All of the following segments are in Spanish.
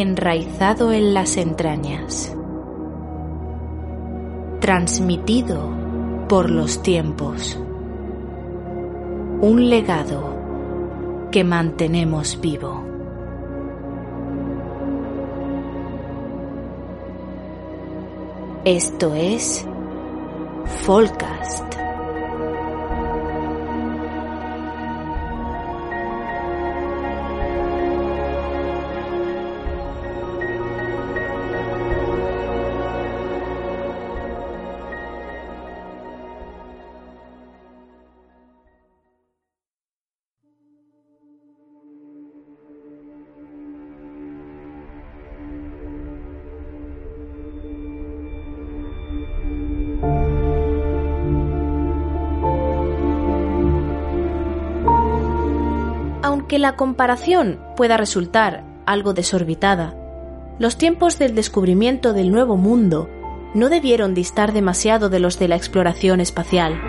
enraizado en las entrañas, transmitido por los tiempos, un legado que mantenemos vivo. Esto es Folcast. Aunque la comparación pueda resultar algo desorbitada, los tiempos del descubrimiento del Nuevo Mundo no debieron distar demasiado de los de la exploración espacial.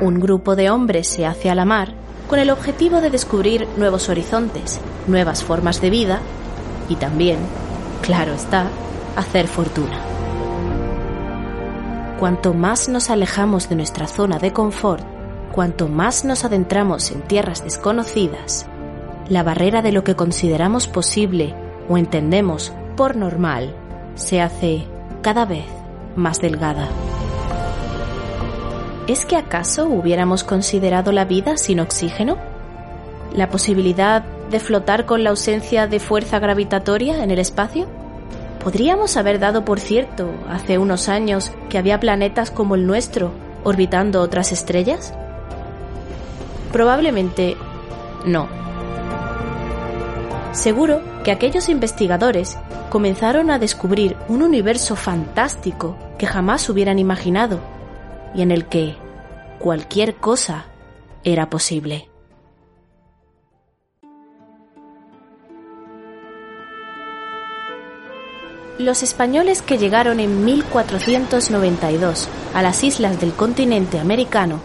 Un grupo de hombres se hace a la mar con el objetivo de descubrir nuevos horizontes, nuevas formas de vida y también, claro está, hacer fortuna. Cuanto más nos alejamos de nuestra zona de confort, cuanto más nos adentramos en tierras desconocidas, la barrera de lo que consideramos posible o entendemos por normal se hace cada vez más delgada. ¿Es que acaso hubiéramos considerado la vida sin oxígeno? ¿La posibilidad de flotar con la ausencia de fuerza gravitatoria en el espacio? ¿Podríamos haber dado por cierto hace unos años que había planetas como el nuestro orbitando otras estrellas? Probablemente no. Seguro que aquellos investigadores comenzaron a descubrir un universo fantástico que jamás hubieran imaginado y en el que cualquier cosa era posible. Los españoles que llegaron en 1492 a las islas del continente americano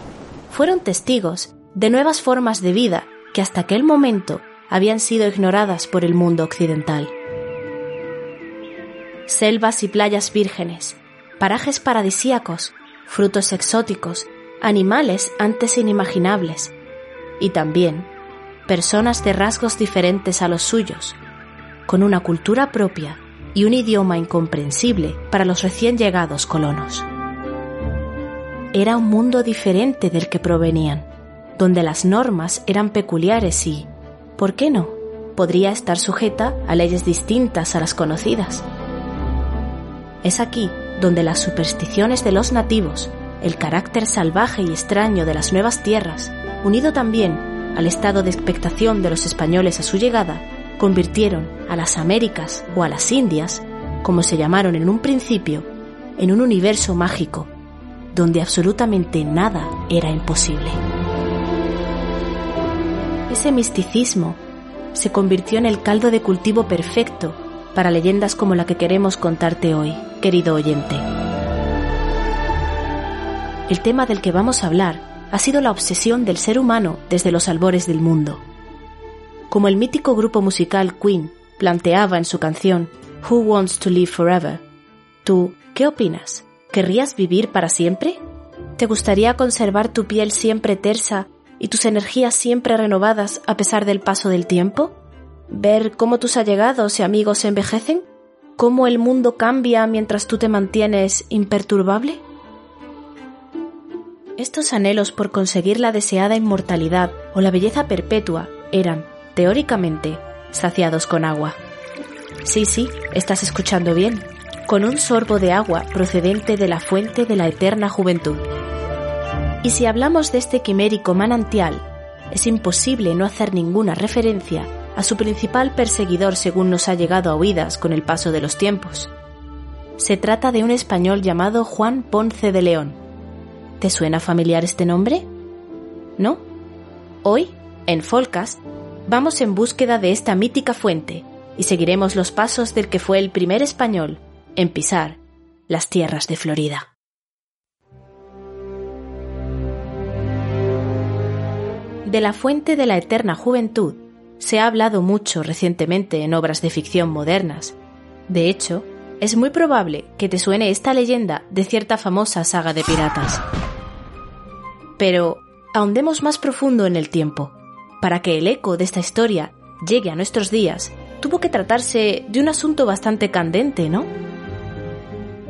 fueron testigos de nuevas formas de vida que hasta aquel momento habían sido ignoradas por el mundo occidental. Selvas y playas vírgenes, parajes paradisíacos, frutos exóticos, animales antes inimaginables y también personas de rasgos diferentes a los suyos, con una cultura propia y un idioma incomprensible para los recién llegados colonos. Era un mundo diferente del que provenían, donde las normas eran peculiares y, ¿por qué no?, podría estar sujeta a leyes distintas a las conocidas. Es aquí donde las supersticiones de los nativos, el carácter salvaje y extraño de las nuevas tierras, unido también al estado de expectación de los españoles a su llegada, convirtieron a las Américas o a las Indias, como se llamaron en un principio, en un universo mágico, donde absolutamente nada era imposible. Ese misticismo se convirtió en el caldo de cultivo perfecto para leyendas como la que queremos contarte hoy, querido oyente. El tema del que vamos a hablar ha sido la obsesión del ser humano desde los albores del mundo. Como el mítico grupo musical Queen planteaba en su canción Who Wants to Live Forever, ¿tú qué opinas? ¿Querrías vivir para siempre? ¿Te gustaría conservar tu piel siempre tersa y tus energías siempre renovadas a pesar del paso del tiempo? ¿Ver cómo tus allegados y amigos envejecen? ¿Cómo el mundo cambia mientras tú te mantienes imperturbable? Estos anhelos por conseguir la deseada inmortalidad o la belleza perpetua eran, teóricamente, saciados con agua. Sí, sí, estás escuchando bien. Con un sorbo de agua procedente de la fuente de la eterna juventud. Y si hablamos de este quimérico manantial, es imposible no hacer ninguna referencia a su principal perseguidor según nos ha llegado a oídas con el paso de los tiempos. Se trata de un español llamado Juan Ponce de León. ¿Te suena familiar este nombre? ¿No? Hoy, en Folcast, vamos en búsqueda de esta mítica fuente y seguiremos los pasos del que fue el primer español en pisar las tierras de Florida. De la fuente de la eterna juventud se ha hablado mucho recientemente en obras de ficción modernas. De hecho, es muy probable que te suene esta leyenda de cierta famosa saga de piratas. Pero ahondemos más profundo en el tiempo. Para que el eco de esta historia llegue a nuestros días, tuvo que tratarse de un asunto bastante candente, ¿no?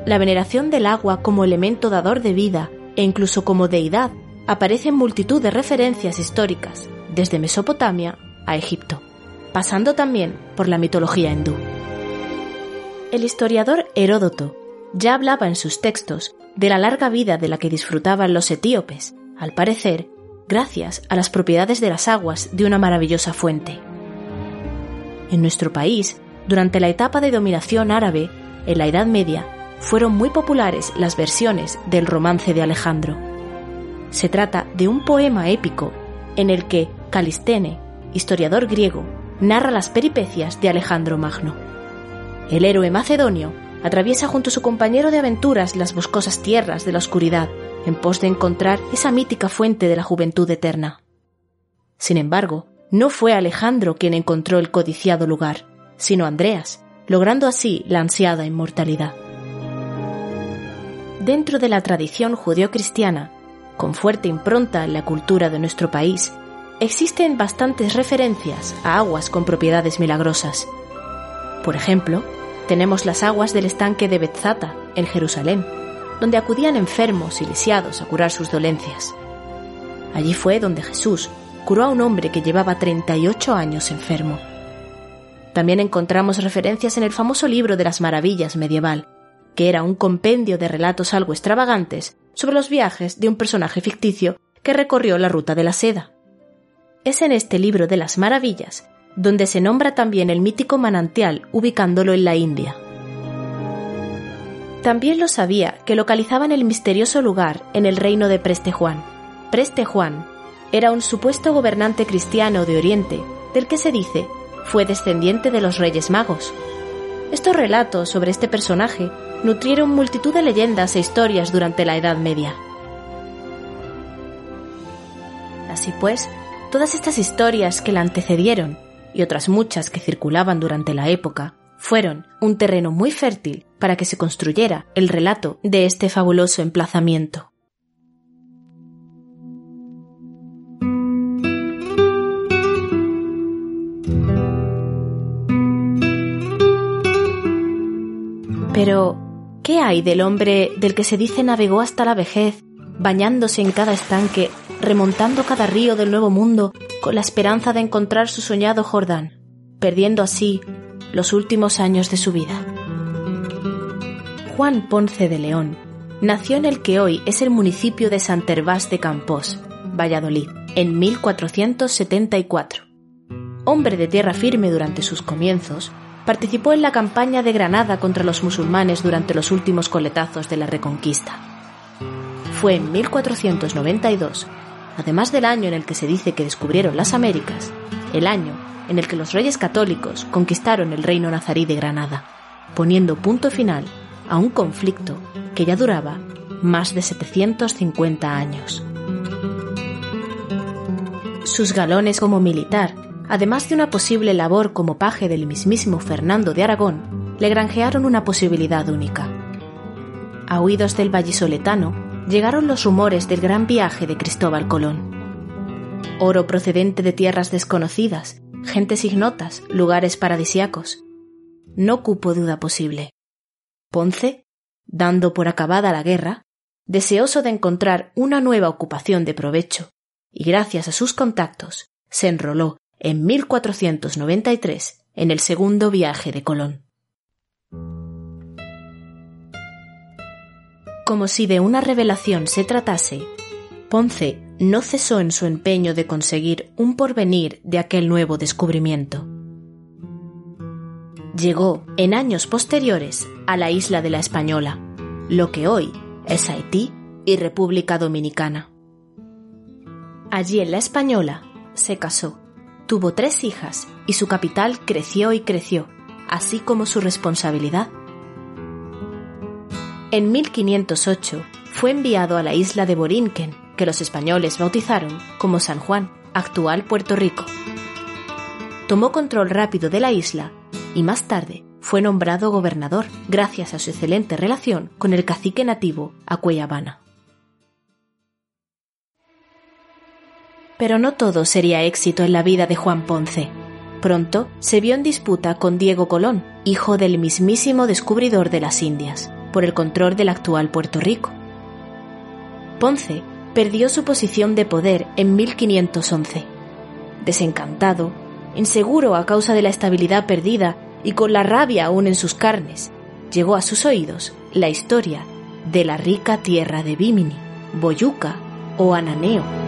La veneración del agua como elemento dador de vida e incluso como deidad aparece en multitud de referencias históricas, desde Mesopotamia a Egipto, pasando también por la mitología hindú. El historiador Heródoto ya hablaba en sus textos de la larga vida de la que disfrutaban los etíopes, al parecer, gracias a las propiedades de las aguas de una maravillosa fuente. En nuestro país, durante la etapa de dominación árabe, en la Edad Media, fueron muy populares las versiones del romance de Alejandro se trata de un poema épico en el que Calistene, historiador griego, narra las peripecias de Alejandro Magno. El héroe macedonio atraviesa junto a su compañero de aventuras las boscosas tierras de la oscuridad en pos de encontrar esa mítica fuente de la juventud eterna. Sin embargo, no fue Alejandro quien encontró el codiciado lugar, sino Andreas, logrando así la ansiada inmortalidad. Dentro de la tradición judeocristiana, con fuerte impronta en la cultura de nuestro país, existen bastantes referencias a aguas con propiedades milagrosas. Por ejemplo, tenemos las aguas del estanque de Betzata, en Jerusalén, donde acudían enfermos y lisiados a curar sus dolencias. Allí fue donde Jesús curó a un hombre que llevaba 38 años enfermo. También encontramos referencias en el famoso libro de las maravillas medieval, que era un compendio de relatos algo extravagantes sobre los viajes de un personaje ficticio que recorrió la ruta de la seda. Es en este libro de las maravillas donde se nombra también el mítico manantial ubicándolo en la India. También lo sabía que localizaban el misterioso lugar en el reino de Preste Juan. Preste Juan era un supuesto gobernante cristiano de Oriente del que se dice fue descendiente de los Reyes Magos. Estos relatos sobre este personaje nutrieron multitud de leyendas e historias durante la Edad Media. Así pues, todas estas historias que la antecedieron y otras muchas que circulaban durante la época fueron un terreno muy fértil para que se construyera el relato de este fabuloso emplazamiento. Pero, ¿Qué hay del hombre del que se dice navegó hasta la vejez, bañándose en cada estanque, remontando cada río del Nuevo Mundo con la esperanza de encontrar su soñado Jordán, perdiendo así los últimos años de su vida? Juan Ponce de León nació en el que hoy es el municipio de Santervás de Campos, Valladolid, en 1474. Hombre de tierra firme durante sus comienzos, participó en la campaña de Granada contra los musulmanes durante los últimos coletazos de la Reconquista. Fue en 1492, además del año en el que se dice que descubrieron las Américas, el año en el que los reyes católicos conquistaron el reino nazarí de Granada, poniendo punto final a un conflicto que ya duraba más de 750 años. Sus galones como militar además de una posible labor como paje del mismísimo Fernando de Aragón, le granjearon una posibilidad única. A oídos del vallisoletano llegaron los rumores del gran viaje de Cristóbal Colón. Oro procedente de tierras desconocidas, gentes ignotas, lugares paradisiacos. No cupo duda posible. Ponce, dando por acabada la guerra, deseoso de encontrar una nueva ocupación de provecho, y gracias a sus contactos, se enroló en 1493 en el segundo viaje de Colón. Como si de una revelación se tratase, Ponce no cesó en su empeño de conseguir un porvenir de aquel nuevo descubrimiento. Llegó en años posteriores a la isla de la Española, lo que hoy es Haití y República Dominicana. Allí en la Española se casó, tuvo tres hijas y su capital creció y creció, así como su responsabilidad. En 1508 fue enviado a la isla de Borinquen, que los españoles bautizaron como San Juan, actual Puerto Rico. Tomó control rápido de la isla y más tarde fue nombrado gobernador gracias a su excelente relación con el cacique nativo Acuellabana. Pero no todo sería éxito en la vida de Juan Ponce. Pronto se vio en disputa con Diego Colón, hijo del mismísimo descubridor de las Indias, por el control del actual Puerto Rico. Ponce perdió su posición de poder en 1511. Desencantado, inseguro a causa de la estabilidad perdida y con la rabia aún en sus carnes, llegó a sus oídos la historia de la rica tierra de Bimini, Boyuca o Ananeo.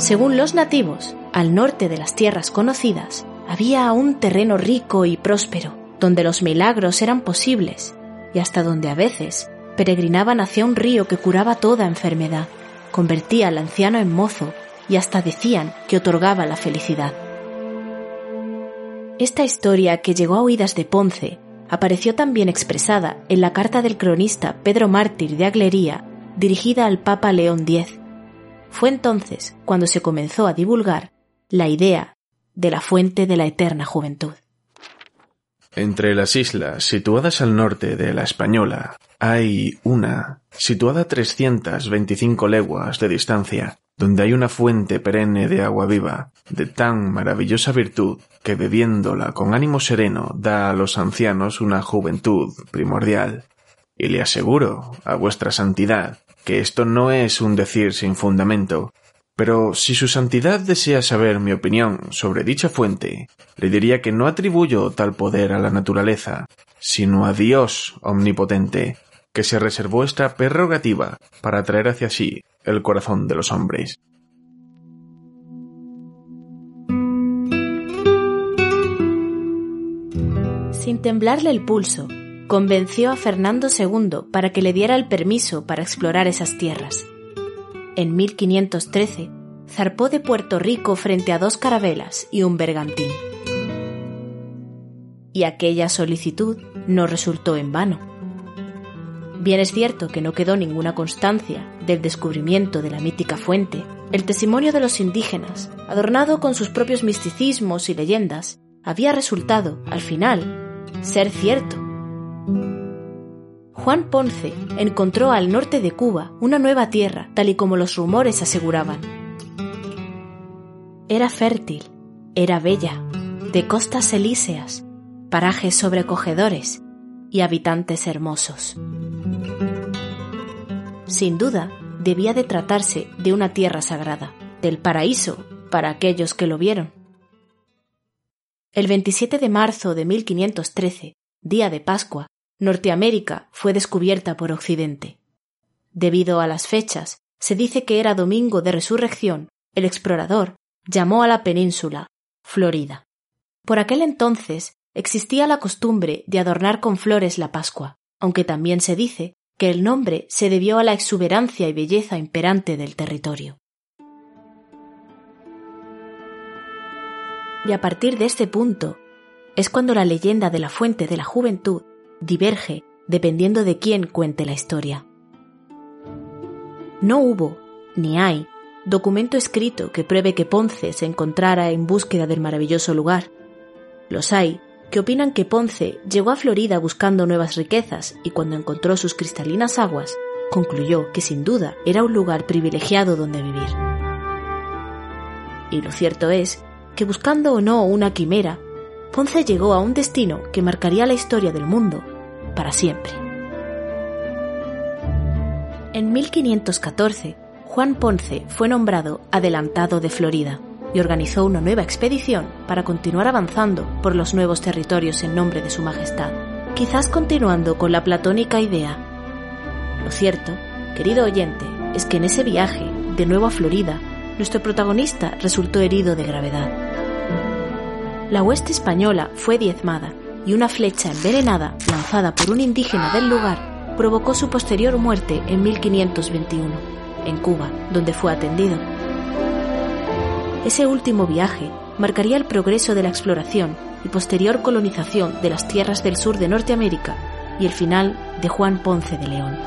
Según los nativos, al norte de las tierras conocidas, había un terreno rico y próspero, donde los milagros eran posibles y hasta donde a veces peregrinaban hacia un río que curaba toda enfermedad, convertía al anciano en mozo y hasta decían que otorgaba la felicidad. Esta historia que llegó a oídas de Ponce apareció también expresada en la carta del cronista Pedro Mártir de Aglería dirigida al Papa León X. Fue entonces cuando se comenzó a divulgar la idea de la fuente de la eterna juventud. Entre las islas situadas al norte de la Española hay una, situada a 325 leguas de distancia, donde hay una fuente perenne de agua viva, de tan maravillosa virtud que bebiéndola con ánimo sereno da a los ancianos una juventud primordial. Y le aseguro a vuestra santidad que esto no es un decir sin fundamento, pero si su santidad desea saber mi opinión sobre dicha fuente, le diría que no atribuyo tal poder a la naturaleza, sino a Dios omnipotente, que se reservó esta prerrogativa para atraer hacia sí el corazón de los hombres. Sin temblarle el pulso, convenció a Fernando II para que le diera el permiso para explorar esas tierras en 1513, zarpó de Puerto Rico frente a dos carabelas y un bergantín. Y aquella solicitud no resultó en vano. Bien es cierto que no quedó ninguna constancia del descubrimiento de la mítica fuente, el testimonio de los indígenas, adornado con sus propios misticismos y leyendas, había resultado, al final, ser cierto Juan Ponce encontró al norte de Cuba una nueva tierra, tal y como los rumores aseguraban. Era fértil, era bella, de costas elíseas, parajes sobrecogedores y habitantes hermosos. Sin duda, debía de tratarse de una tierra sagrada, del paraíso para aquellos que lo vieron. El 27 de marzo de 1513, día de Pascua, Norteamérica fue descubierta por Occidente. Debido a las fechas, se dice que era domingo de resurrección, el explorador llamó a la península Florida. Por aquel entonces existía la costumbre de adornar con flores la Pascua, aunque también se dice que el nombre se debió a la exuberancia y belleza imperante del territorio. Y a partir de este punto es cuando la leyenda de la fuente de la juventud diverge dependiendo de quién cuente la historia. No hubo, ni hay, documento escrito que pruebe que Ponce se encontrara en búsqueda del maravilloso lugar. Los hay que opinan que Ponce llegó a Florida buscando nuevas riquezas y cuando encontró sus cristalinas aguas, concluyó que sin duda era un lugar privilegiado donde vivir. Y lo cierto es que buscando o no una quimera, Ponce llegó a un destino que marcaría la historia del mundo para siempre. En 1514, Juan Ponce fue nombrado adelantado de Florida. y organizó una nueva expedición para continuar avanzando por los nuevos territorios en nombre de Su Majestad, quizás continuando con la platónica idea. Lo cierto, querido oyente, es que en ese viaje, de nuevo a Florida, nuestro protagonista resultó herido de gravedad. La hueste española fue diezmada y una flecha envenenada lanzada por un indígena del lugar provocó su posterior muerte en 1521, en Cuba, donde fue atendido. Ese último viaje marcaría el progreso de la exploración y posterior colonización de las tierras del sur de Norteamérica y el final de Juan Ponce de León.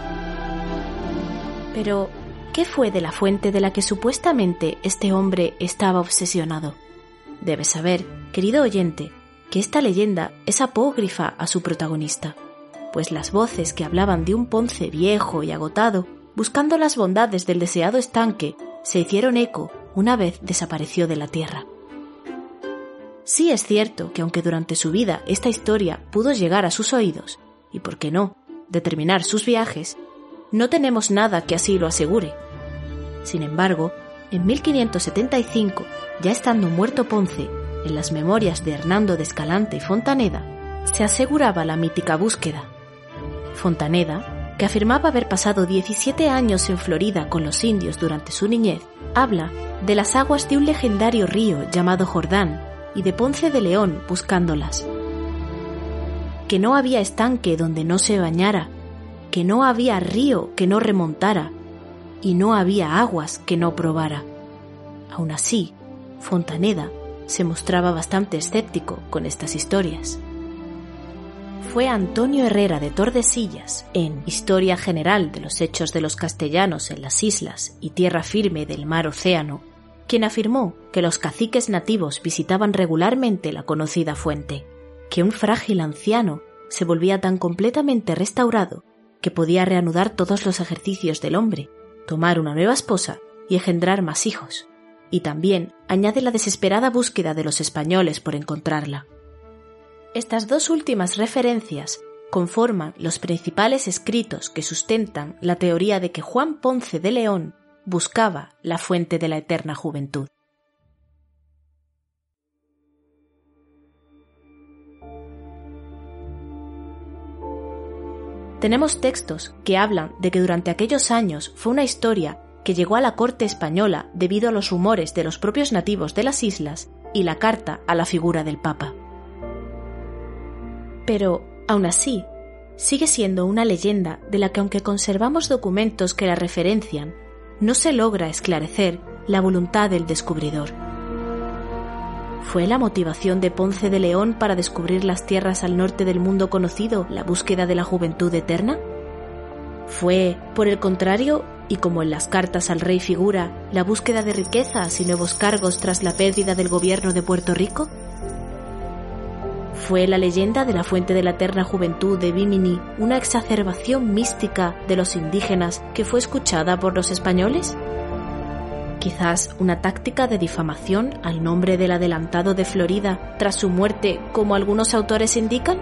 Pero, ¿qué fue de la fuente de la que supuestamente este hombre estaba obsesionado? Debes saber, querido oyente, que esta leyenda es apócrifa a su protagonista, pues las voces que hablaban de un Ponce viejo y agotado, buscando las bondades del deseado estanque, se hicieron eco una vez desapareció de la tierra. Sí es cierto que aunque durante su vida esta historia pudo llegar a sus oídos, y por qué no, determinar sus viajes, no tenemos nada que así lo asegure. Sin embargo, en 1575, ya estando muerto Ponce, en las memorias de Hernando de Escalante y Fontaneda, se aseguraba la mítica búsqueda. Fontaneda, que afirmaba haber pasado 17 años en Florida con los indios durante su niñez, habla de las aguas de un legendario río llamado Jordán y de Ponce de León buscándolas. Que no había estanque donde no se bañara, que no había río que no remontara, y no había aguas que no probara. Aún así, Fontaneda se mostraba bastante escéptico con estas historias. Fue Antonio Herrera de Tordesillas, en Historia General de los Hechos de los Castellanos en las Islas y Tierra Firme del Mar Océano, quien afirmó que los caciques nativos visitaban regularmente la conocida fuente, que un frágil anciano se volvía tan completamente restaurado que podía reanudar todos los ejercicios del hombre, tomar una nueva esposa y engendrar más hijos, y también añade la desesperada búsqueda de los españoles por encontrarla. Estas dos últimas referencias conforman los principales escritos que sustentan la teoría de que Juan Ponce de León buscaba la fuente de la eterna juventud. Tenemos textos que hablan de que durante aquellos años fue una historia que llegó a la corte española debido a los rumores de los propios nativos de las islas y la carta a la figura del Papa. Pero, aún así, sigue siendo una leyenda de la que aunque conservamos documentos que la referencian, no se logra esclarecer la voluntad del descubridor. ¿Fue la motivación de Ponce de León para descubrir las tierras al norte del mundo conocido la búsqueda de la juventud eterna? ¿Fue, por el contrario, y como en las cartas al rey figura, la búsqueda de riquezas y nuevos cargos tras la pérdida del gobierno de Puerto Rico? ¿Fue la leyenda de la fuente de la eterna juventud de Bimini una exacerbación mística de los indígenas que fue escuchada por los españoles? Quizás una táctica de difamación al nombre del adelantado de Florida tras su muerte, como algunos autores indican?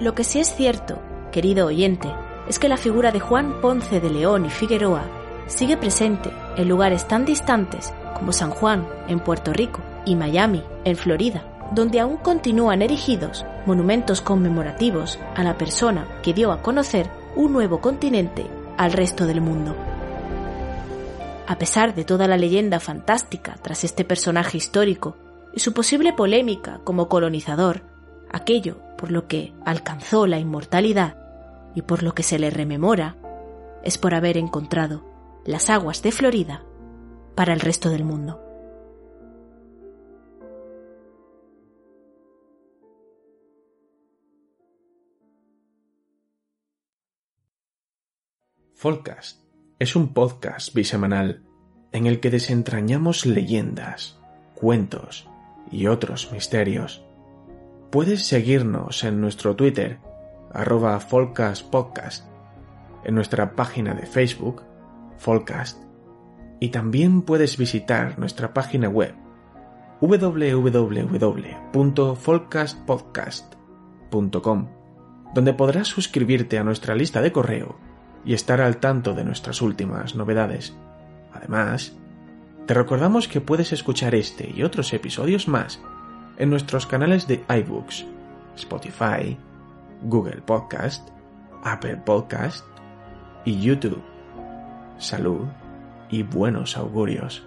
Lo que sí es cierto, querido oyente, es que la figura de Juan Ponce de León y Figueroa sigue presente en lugares tan distantes como San Juan, en Puerto Rico, y Miami, en Florida, donde aún continúan erigidos monumentos conmemorativos a la persona que dio a conocer un nuevo continente al resto del mundo. A pesar de toda la leyenda fantástica tras este personaje histórico y su posible polémica como colonizador, aquello por lo que alcanzó la inmortalidad y por lo que se le rememora, es por haber encontrado las aguas de Florida para el resto del mundo. Folcast es un podcast bisemanal en el que desentrañamos leyendas, cuentos y otros misterios. Puedes seguirnos en nuestro Twitter, arroba Podcast, en nuestra página de Facebook, Folcast, y también puedes visitar nuestra página web www.folcastpodcast.com, donde podrás suscribirte a nuestra lista de correo y estar al tanto de nuestras últimas novedades. Además, Te recordamos que puedes escuchar este y otros episodios más en nuestros canales de iBooks, Spotify, Google Podcast, Apple Podcast y YouTube. Salud y buenos augurios.